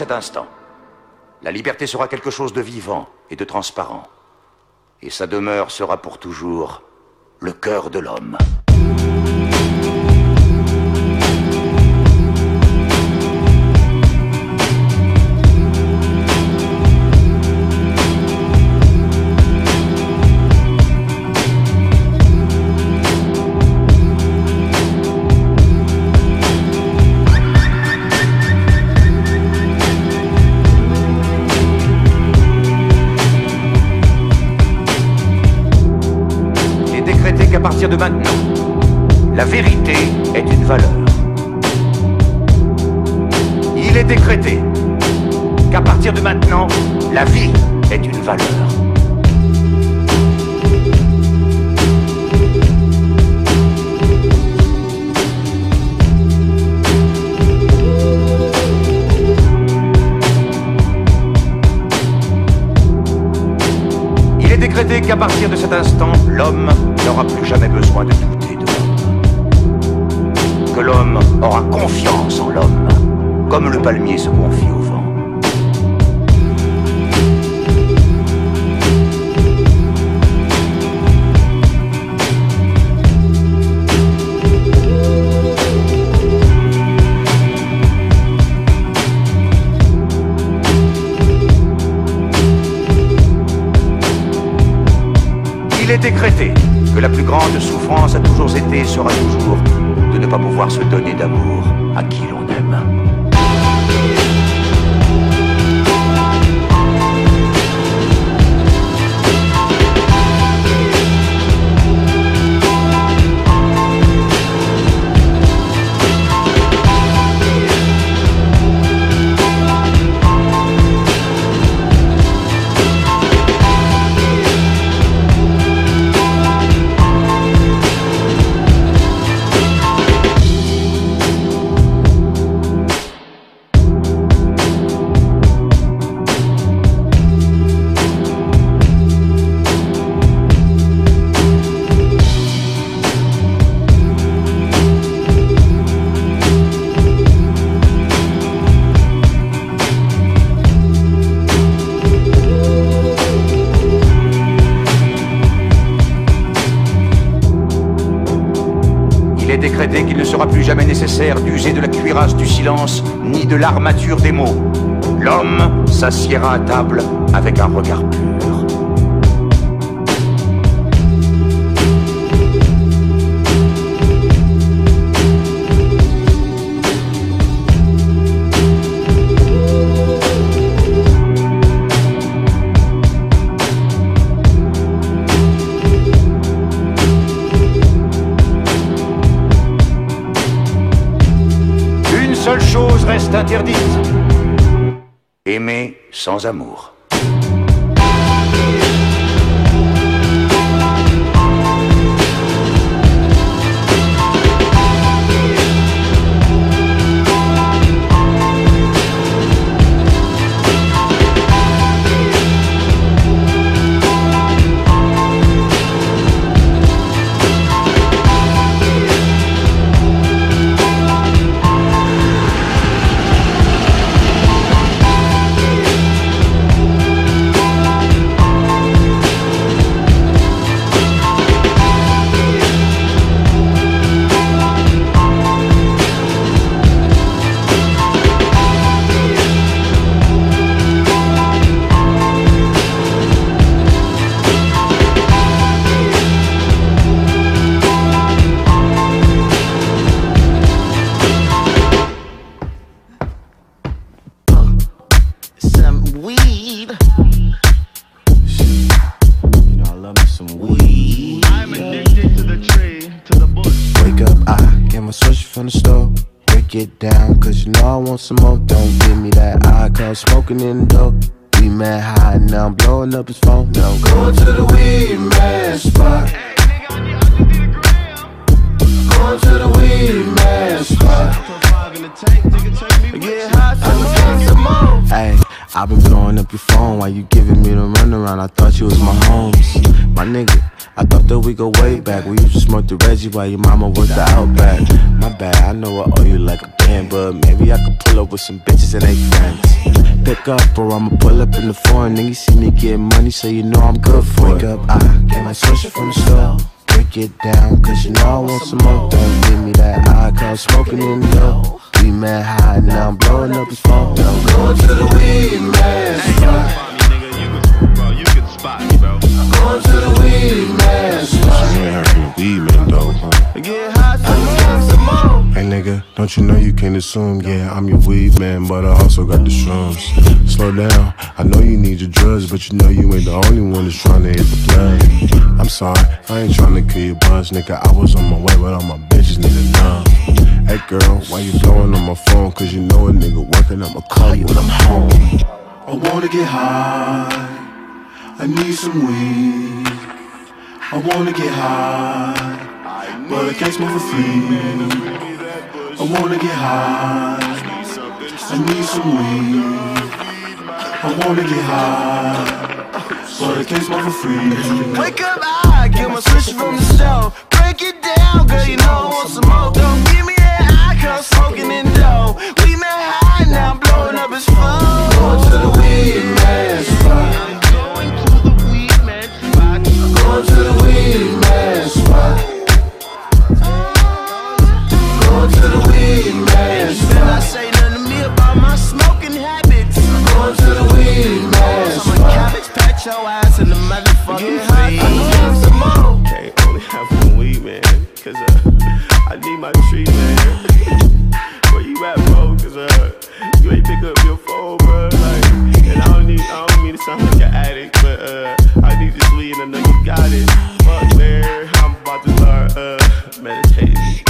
cet instant. La liberté sera quelque chose de vivant et de transparent. Et sa demeure sera pour toujours le cœur de l'homme. D'user de la cuirasse du silence, ni de l'armature des mots. L'homme s'assiera à table avec un regard pur. Sans amour. Getting money, so you know I'm good for Wake it. up, I get my social from the store. Break it down, cause you know I want some more. Don't give me that eye, cause smoking in the door. We mad high, now I'm blowing up his phone. Now I'm going to the weed man spot. Bro, you can spot me, bro. Going to the weed man spot. You ain't heard from the weed man, though. Get high, some more. Hey, nigga, don't you know you can't assume? Yeah, I'm your weed man, but I also got the shrooms. Slow down, I know you need your drugs, but you know you ain't the only one that's trying to hit the plug. I'm sorry, I ain't trying to kill your buzz, nigga. I was on my way, but all my bitches need a numb. Hey girl, why you blowing on my phone? Cause you know a nigga working, I'ma call you when I'm home. I wanna get high, I need some weed. I wanna get high, but I can't smoke for free. I wanna get high, I need some weed. I wanna get high, but I can't smoke for free. Wake up, I get my switch from the show. Break it down, girl, you know I want some more. Don't give me girl smoking in dough. We met high, now I'm blowing up his phone. Going to the weed man Put your ass in the motherfucking fridge. Can't only have one weed, man. Cause uh, I need my treatment. Where you at, bro? Cause uh, you ain't pick up your phone, bro. Like, and I don't need, I don't mean to sound like an addict, but uh, I need this weed and I know you got it. Fuck, man. I'm about to start uh, meditating.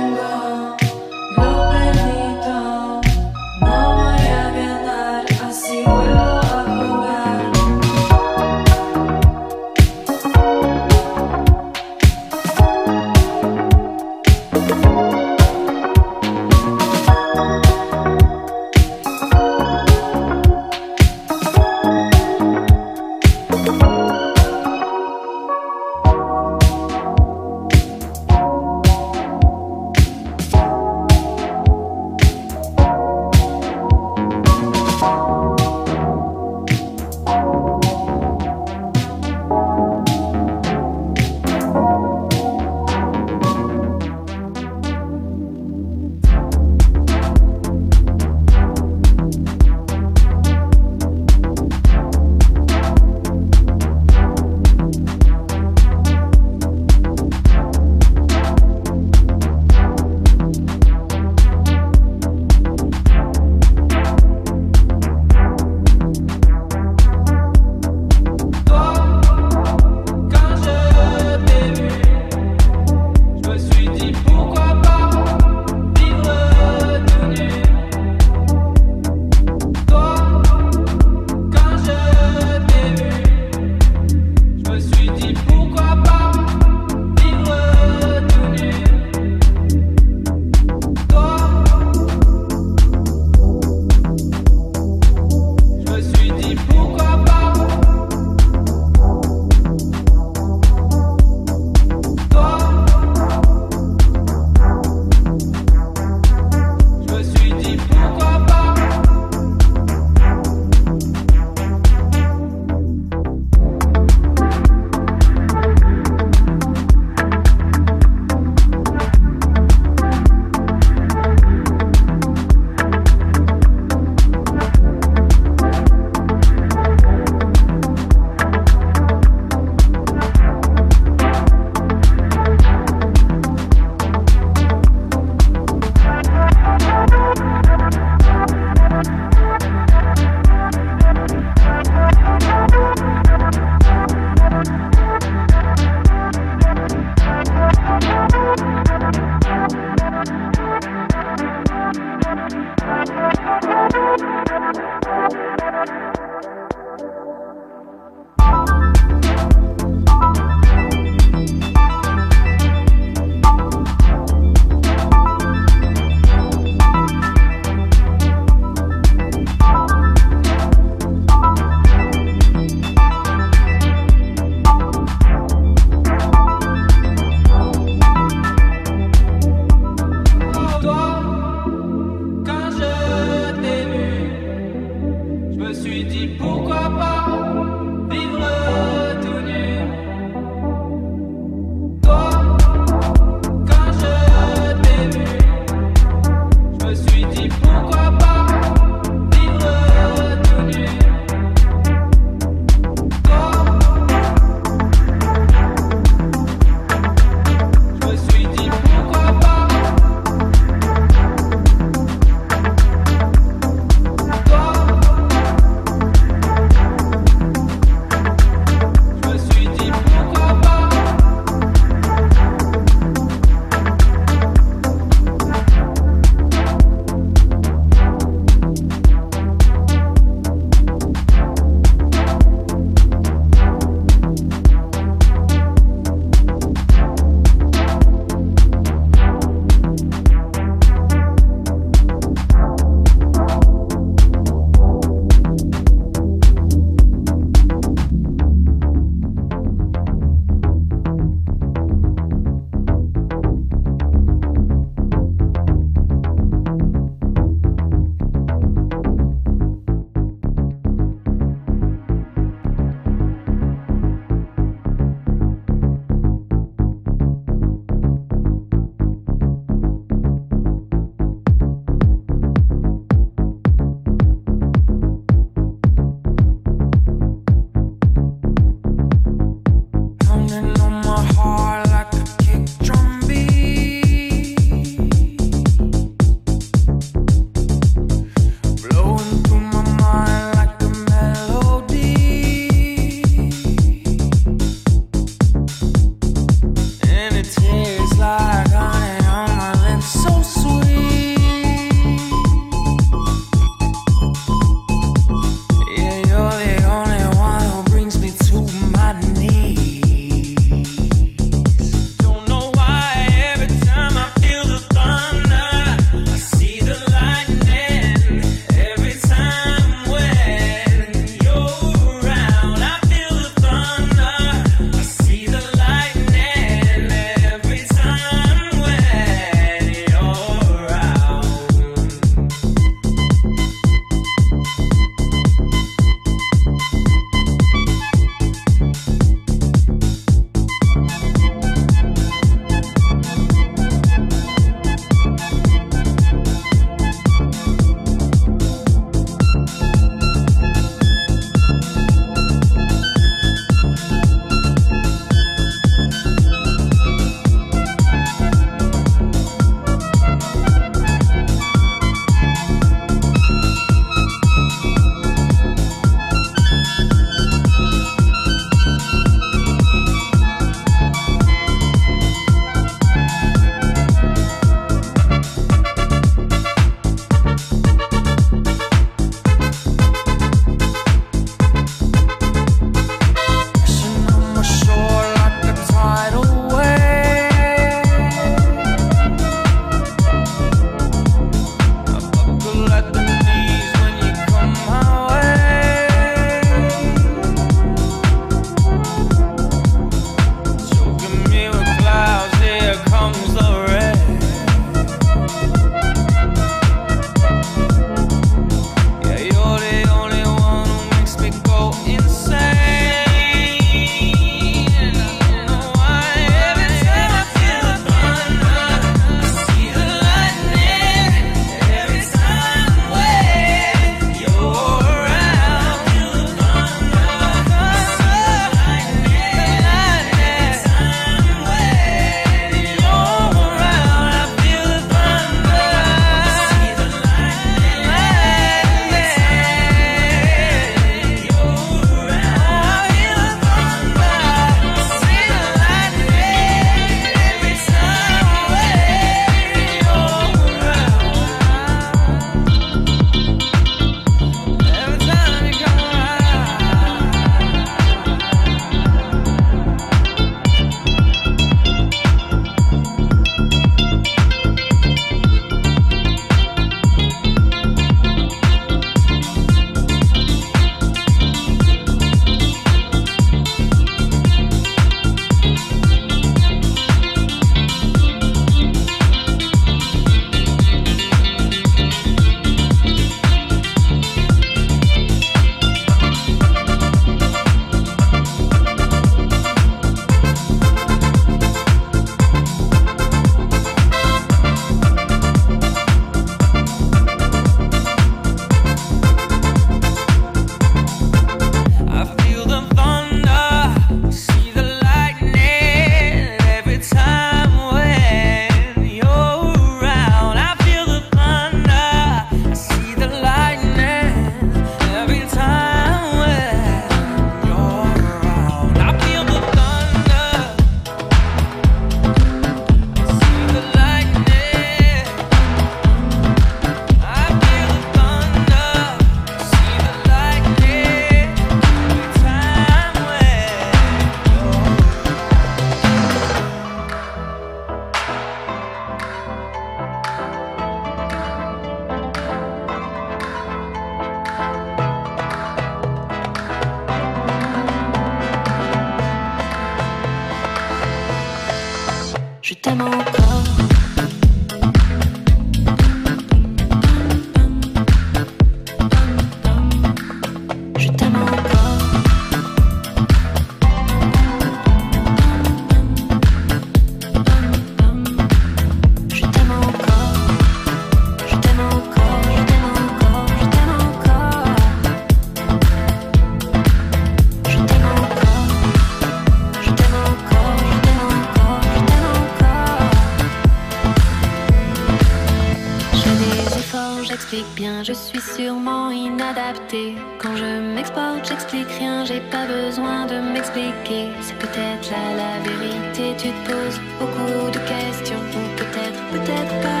Je m'exporte, j'explique rien, j'ai pas besoin de m'expliquer. C'est peut-être là la vérité, tu te poses beaucoup de questions, ou peut-être, peut-être pas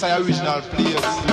is our original place.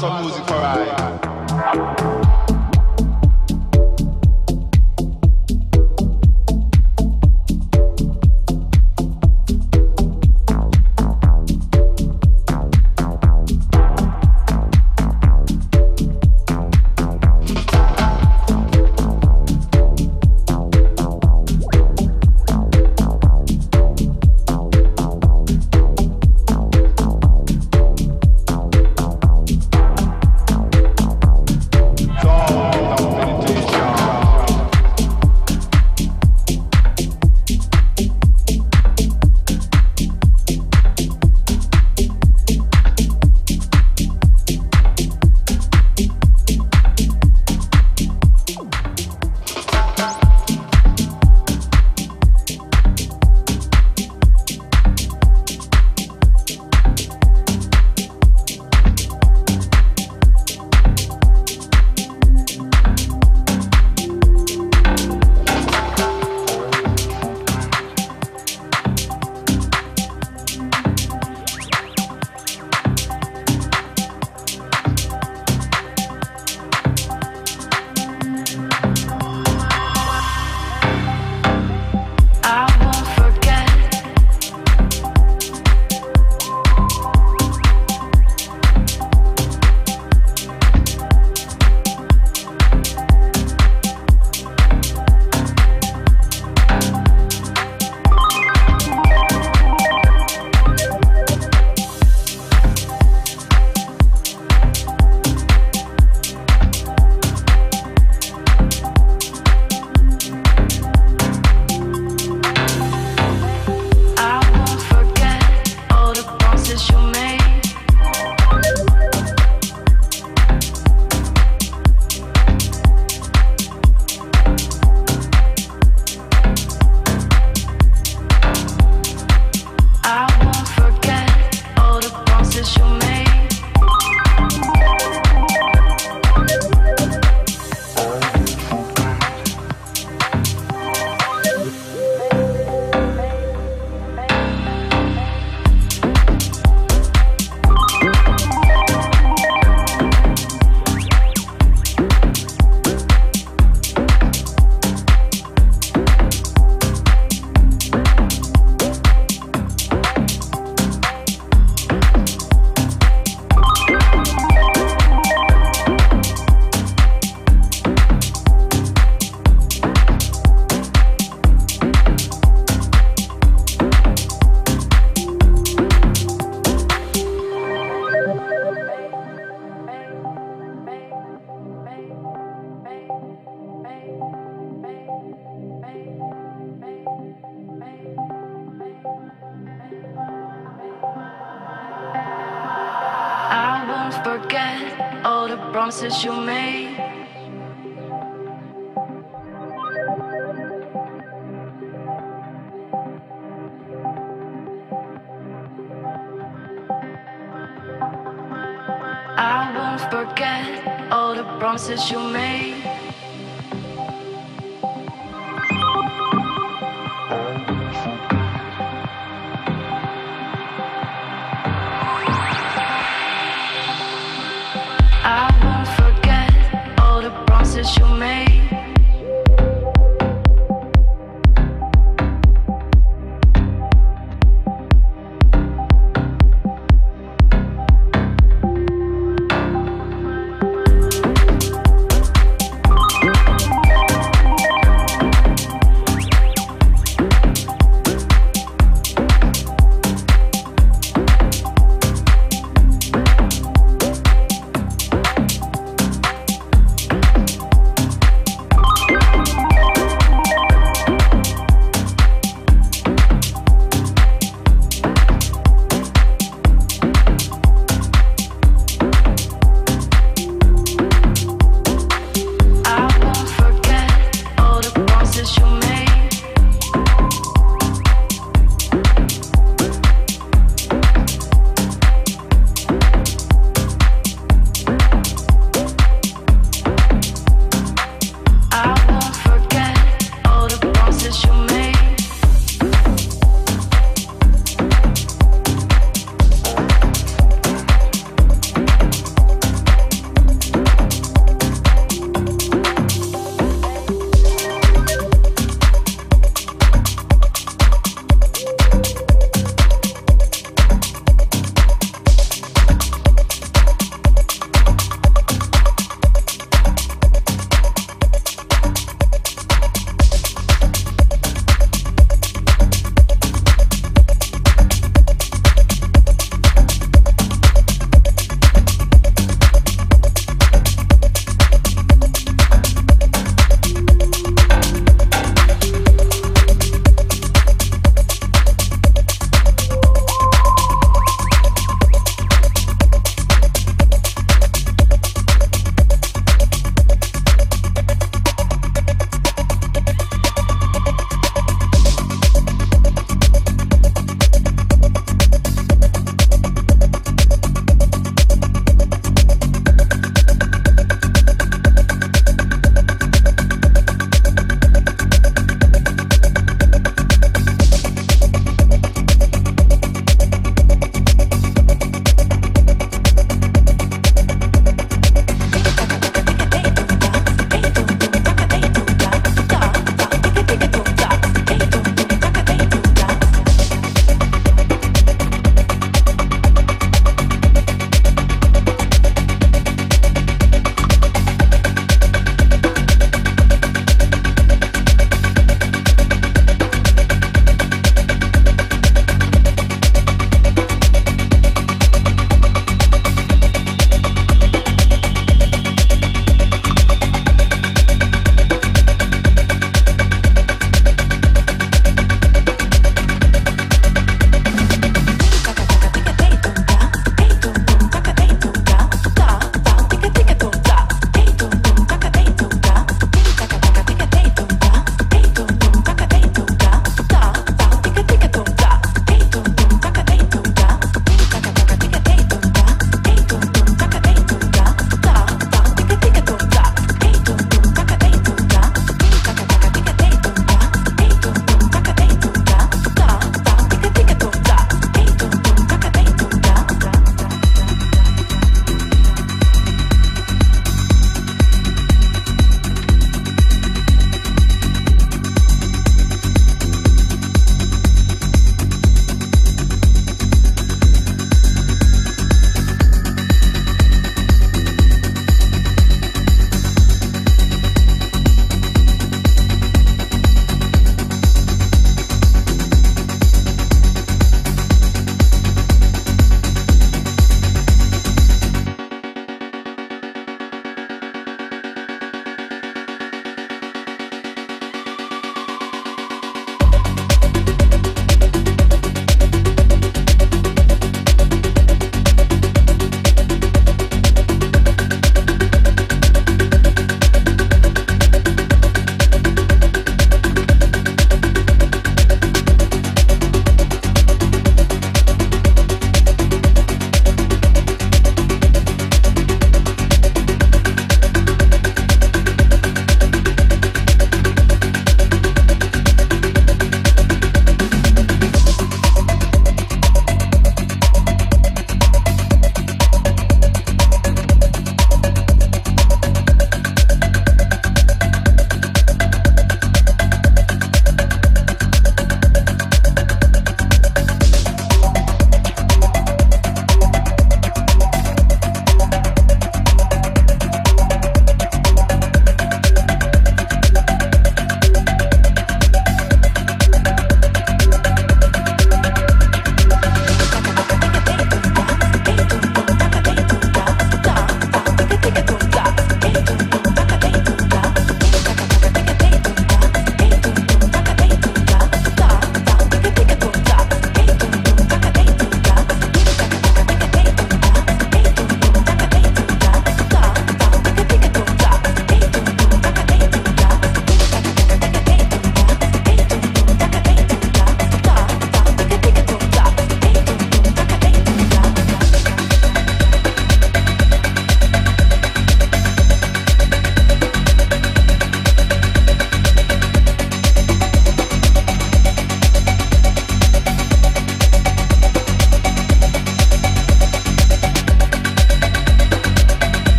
sua música.